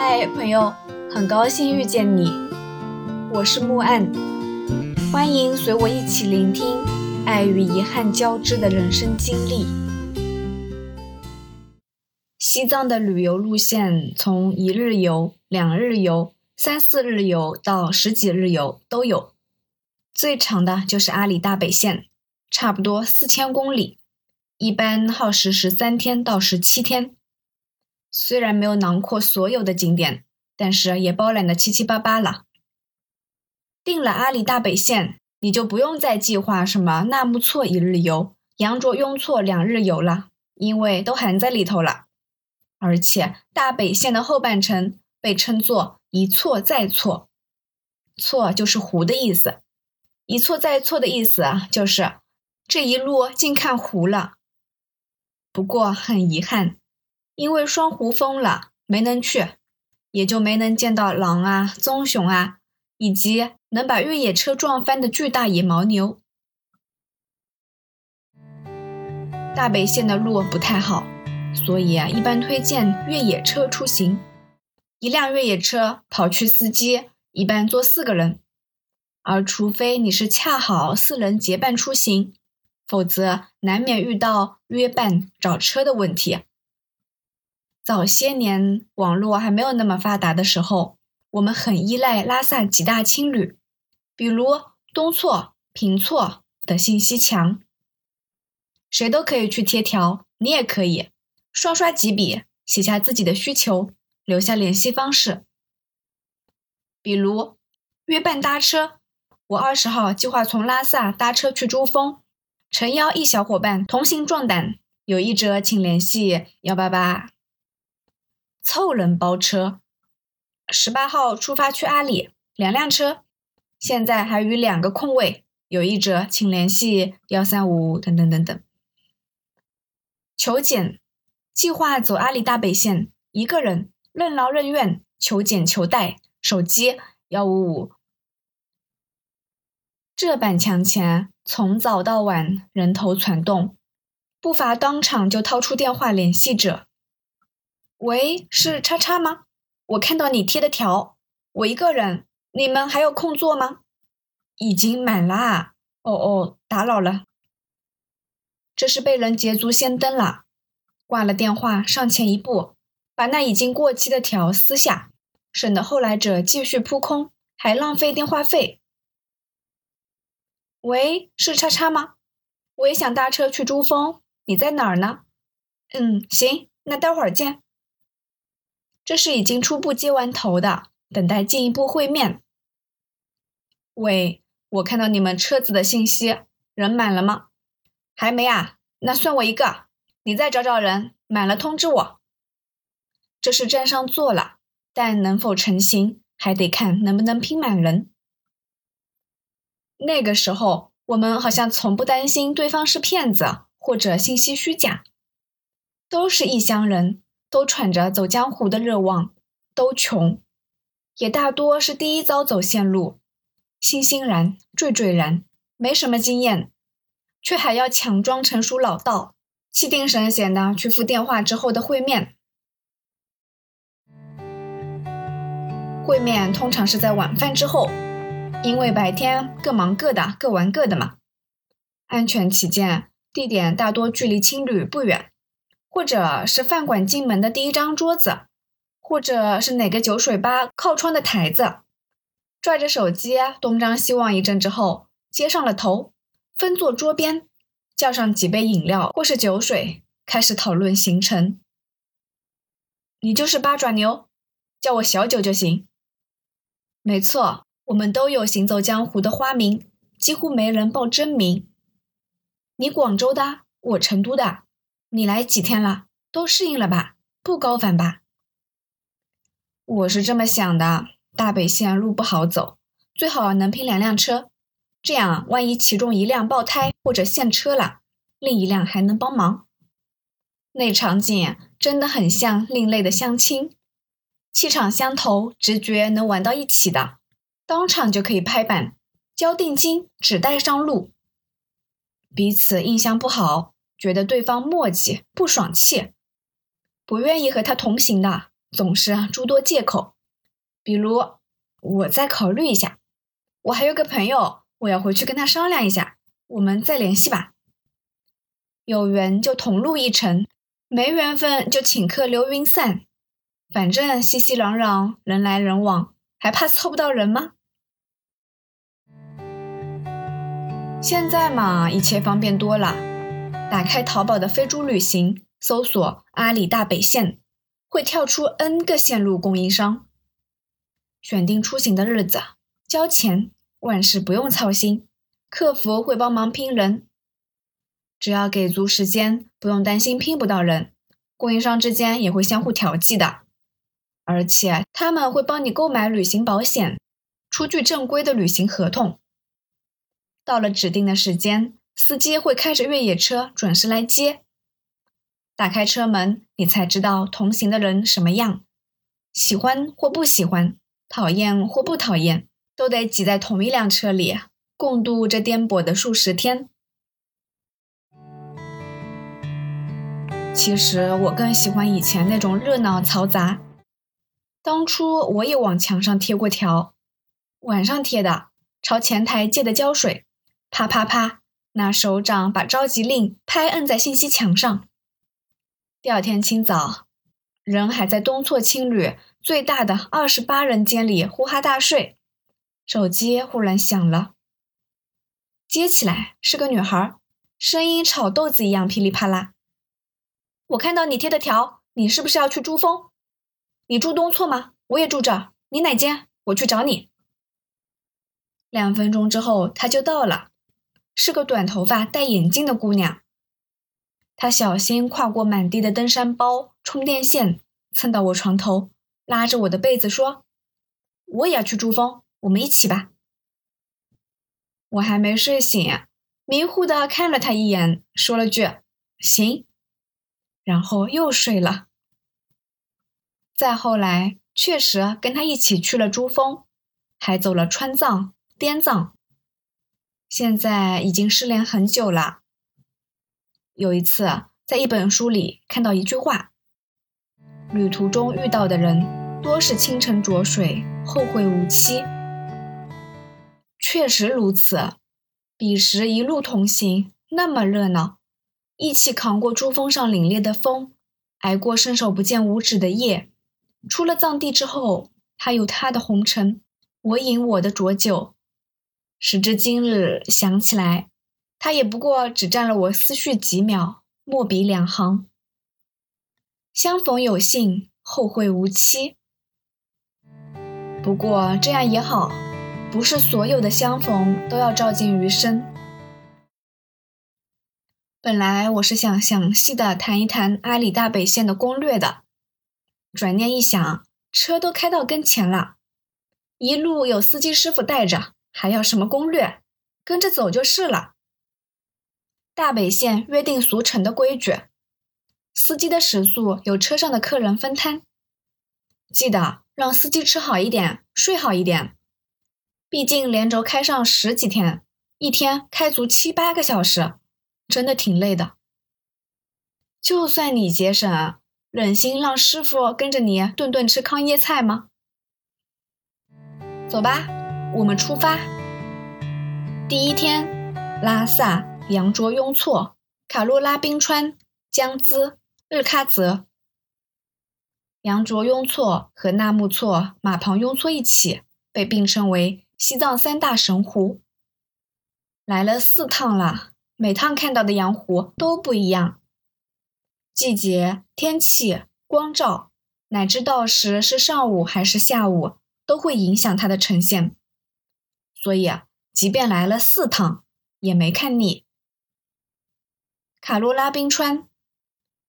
嗨，朋友，很高兴遇见你，我是木岸，欢迎随我一起聆听爱与遗憾交织的人生经历。西藏的旅游路线从一日游、两日游、三四日游到十几日游都有，最长的就是阿里大北线，差不多四千公里，一般耗时十三天到十七天。虽然没有囊括所有的景点，但是也包揽的七七八八了。定了阿里大北线，你就不用再计划什么纳木错一日游、羊卓雍措两日游了，因为都含在里头了。而且大北线的后半程被称作一错再错，错就是湖的意思，一错再错的意思啊，就是这一路尽看湖了。不过很遗憾。因为双湖封了，没能去，也就没能见到狼啊、棕熊啊，以及能把越野车撞翻的巨大野牦牛。大北线的路不太好，所以啊，一般推荐越野车出行。一辆越野车跑去司机一般坐四个人，而除非你是恰好四人结伴出行，否则难免遇到约伴找车的问题。早些年网络还没有那么发达的时候，我们很依赖拉萨几大青旅，比如东措、平措的信息墙，谁都可以去贴条，你也可以刷刷几笔，写下自己的需求，留下联系方式。比如约伴搭车，我二十号计划从拉萨搭车去珠峰，诚邀一小伙伴同行壮胆，有意者请联系幺八八。凑人包车，十八号出发去阿里，两辆车，现在还余两个空位，有意者请联系幺三五等等等等。求检，计划走阿里大北线，一个人任劳任怨，求检求带，手机幺五五。这板墙前从早到晚人头攒动，不乏当场就掏出电话联系者。喂，是叉叉吗？我看到你贴的条，我一个人，你们还有空座吗？已经满啦。哦哦，打扰了。这是被人捷足先登了，挂了电话，上前一步，把那已经过期的条撕下，省得后来者继续扑空，还浪费电话费。喂，是叉叉吗？我也想搭车去珠峰，你在哪儿呢？嗯，行，那待会儿见。这是已经初步接完头的，等待进一步会面。喂，我看到你们车子的信息，人满了吗？还没啊，那算我一个。你再找找人，满了通知我。这是站上座了，但能否成行，还得看能不能拼满人。那个时候，我们好像从不担心对方是骗子或者信息虚假，都是异乡人。都喘着走江湖的热望，都穷，也大多是第一遭走线路，欣欣然、惴惴然，没什么经验，却还要强装成熟老道，气定神闲的去赴电话之后的会面。会面通常是在晚饭之后，因为白天各忙各的，各玩各的嘛。安全起见，地点大多距离青旅不远。或者是饭馆进门的第一张桌子，或者是哪个酒水吧靠窗的台子，拽着手机东张西望一阵之后，接上了头，分坐桌边，叫上几杯饮料或是酒水，开始讨论行程。你就是八爪牛，叫我小九就行。没错，我们都有行走江湖的花名，几乎没人报真名。你广州的，我成都的。你来几天了？都适应了吧？不高反吧？我是这么想的：大北线路不好走，最好能拼两辆车，这样万一其中一辆爆胎或者陷车了，另一辆还能帮忙。那场景真的很像另类的相亲，气场相投，直觉能玩到一起的，当场就可以拍板，交定金，只带上路。彼此印象不好。觉得对方磨叽不爽气，不愿意和他同行的，总是诸多借口，比如我再考虑一下，我还有个朋友，我要回去跟他商量一下，我们再联系吧。有缘就同路一程，没缘分就请客流云散。反正熙熙攘攘，人来人往，还怕凑不到人吗？现在嘛，一切方便多了。打开淘宝的飞猪旅行，搜索阿里大北线，会跳出 N 个线路供应商。选定出行的日子，交钱，万事不用操心，客服会帮忙拼人。只要给足时间，不用担心拼不到人，供应商之间也会相互调剂的。而且他们会帮你购买旅行保险，出具正规的旅行合同。到了指定的时间，司机会开着越野车准时来接。打开车门，你才知道同行的人什么样，喜欢或不喜欢，讨厌或不讨厌，都得挤在同一辆车里，共度这颠簸的数十天。其实我更喜欢以前那种热闹嘈杂。当初我也往墙上贴过条，晚上贴的，朝前台借的胶水，啪啪啪，那手掌把召集令拍摁在信息墙上。第二天清早，人还在东错青旅最大的二十八人间里呼哈大睡，手机忽然响了，接起来是个女孩，声音炒豆子一样噼里啪啦。我看到你贴的条，你是不是要去珠峰？你住东错吗？我也住这儿。你哪间？我去找你。两分钟之后，他就到了，是个短头发、戴眼镜的姑娘。她小心跨过满地的登山包、充电线，蹭到我床头，拉着我的被子说：“我也要去珠峰，我们一起吧。”我还没睡醒，迷糊的看了她一眼，说了句：“行。”然后又睡了。再后来，确实跟他一起去了珠峰，还走了川藏、滇藏。现在已经失联很久了。有一次，在一本书里看到一句话：“旅途中遇到的人，多是清晨浊水，后会无期。”确实如此。彼时一路同行，那么热闹，一起扛过珠峰上凛冽的风，挨过伸手不见五指的夜。出了藏地之后，他有他的红尘，我饮我的浊酒。时至今日，想起来，他也不过只占了我思绪几秒，墨笔两行。相逢有幸，后会无期。不过这样也好，不是所有的相逢都要照进余生。本来我是想详细的谈一谈阿里大北线的攻略的。转念一想，车都开到跟前了，一路有司机师傅带着，还要什么攻略？跟着走就是了。大北线约定俗成的规矩，司机的食宿由车上的客人分摊，记得让司机吃好一点，睡好一点。毕竟连轴开上十几天，一天开足七八个小时，真的挺累的。就算你节省。忍心让师傅跟着你顿顿吃糠咽菜吗？走吧，我们出发。第一天，拉萨、羊卓雍措、卡洛拉冰川、江孜、日喀则。羊卓雍措和纳木错、马旁雍措一起被并称为西藏三大神湖。来了四趟了，每趟看到的羊湖都不一样。季节、天气、光照，乃至到时是上午还是下午，都会影响它的呈现。所以，即便来了四趟，也没看腻。卡罗拉冰川，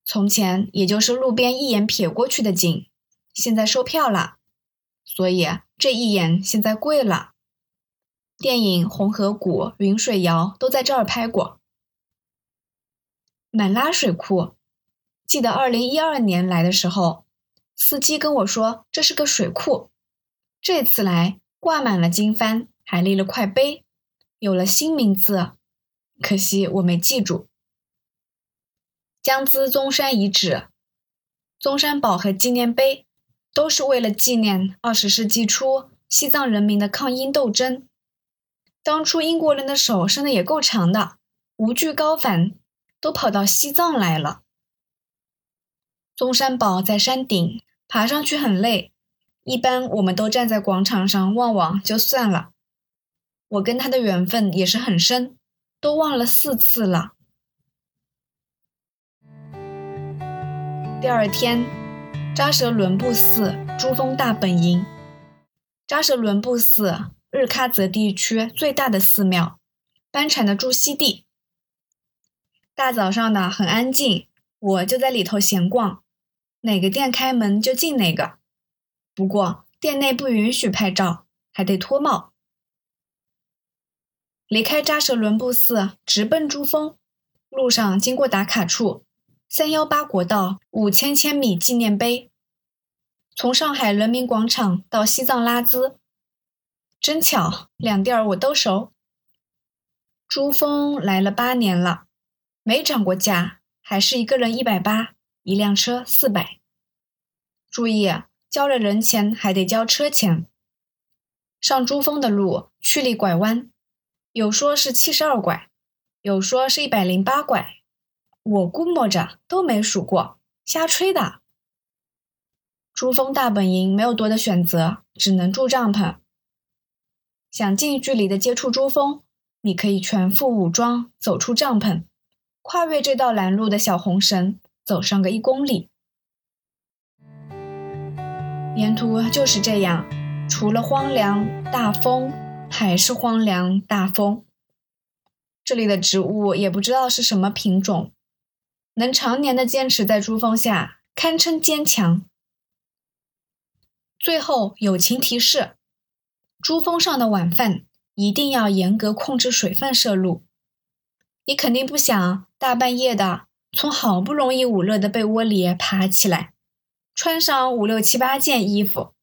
从前也就是路边一眼瞥过去的景，现在售票了，所以这一眼现在贵了。电影《红河谷》《云水谣》都在这儿拍过。满拉水库。记得二零一二年来的时候，司机跟我说这是个水库。这次来挂满了经幡，还立了块碑，有了新名字，可惜我没记住。江孜宗山遗址、宗山堡和纪念碑都是为了纪念二十世纪初西藏人民的抗英斗争。当初英国人的手伸的也够长的，无惧高反，都跑到西藏来了。宗山堡在山顶，爬上去很累，一般我们都站在广场上望望就算了。我跟他的缘分也是很深，都忘了四次了。第二天，扎什伦布寺珠峰大本营。扎什伦布寺，日喀则地区最大的寺庙，班禅的驻锡地。大早上的很安静，我就在里头闲逛，哪个店开门就进哪个。不过店内不允许拍照，还得脱帽。离开扎什伦布寺，直奔珠峰，路上经过打卡处。三幺八国道五千千米纪念碑，从上海人民广场到西藏拉孜，真巧，两地儿我都熟。珠峰来了八年了，没涨过价，还是一个人一百八，一辆车四百。注意，交了人钱还得交车钱。上珠峰的路曲里拐弯，有说是七十二拐，有说是一百零八拐。我估摸着都没数过，瞎吹的。珠峰大本营没有多的选择，只能住帐篷。想近距离的接触珠峰，你可以全副武装走出帐篷，跨越这道拦路的小红绳，走上个一公里。沿途就是这样，除了荒凉大风，还是荒凉大风。这里的植物也不知道是什么品种。能常年的坚持在珠峰下，堪称坚强。最后友情提示：珠峰上的晚饭一定要严格控制水分摄入。你肯定不想大半夜的从好不容易捂热的被窝里爬起来，穿上五六七八件衣服，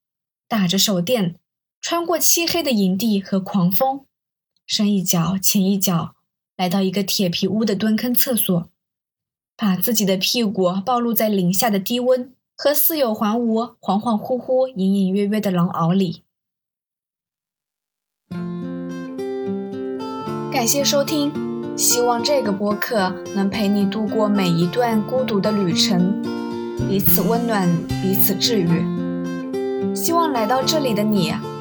打着手电，穿过漆黑的营地和狂风，深一脚浅一脚，来到一个铁皮屋的蹲坑厕所。把自己的屁股暴露在零下的低温和似有还无、恍恍惚惚、隐隐约约的狼嚎里。感谢收听，希望这个播客能陪你度过每一段孤独的旅程，彼此温暖，彼此治愈。希望来到这里的你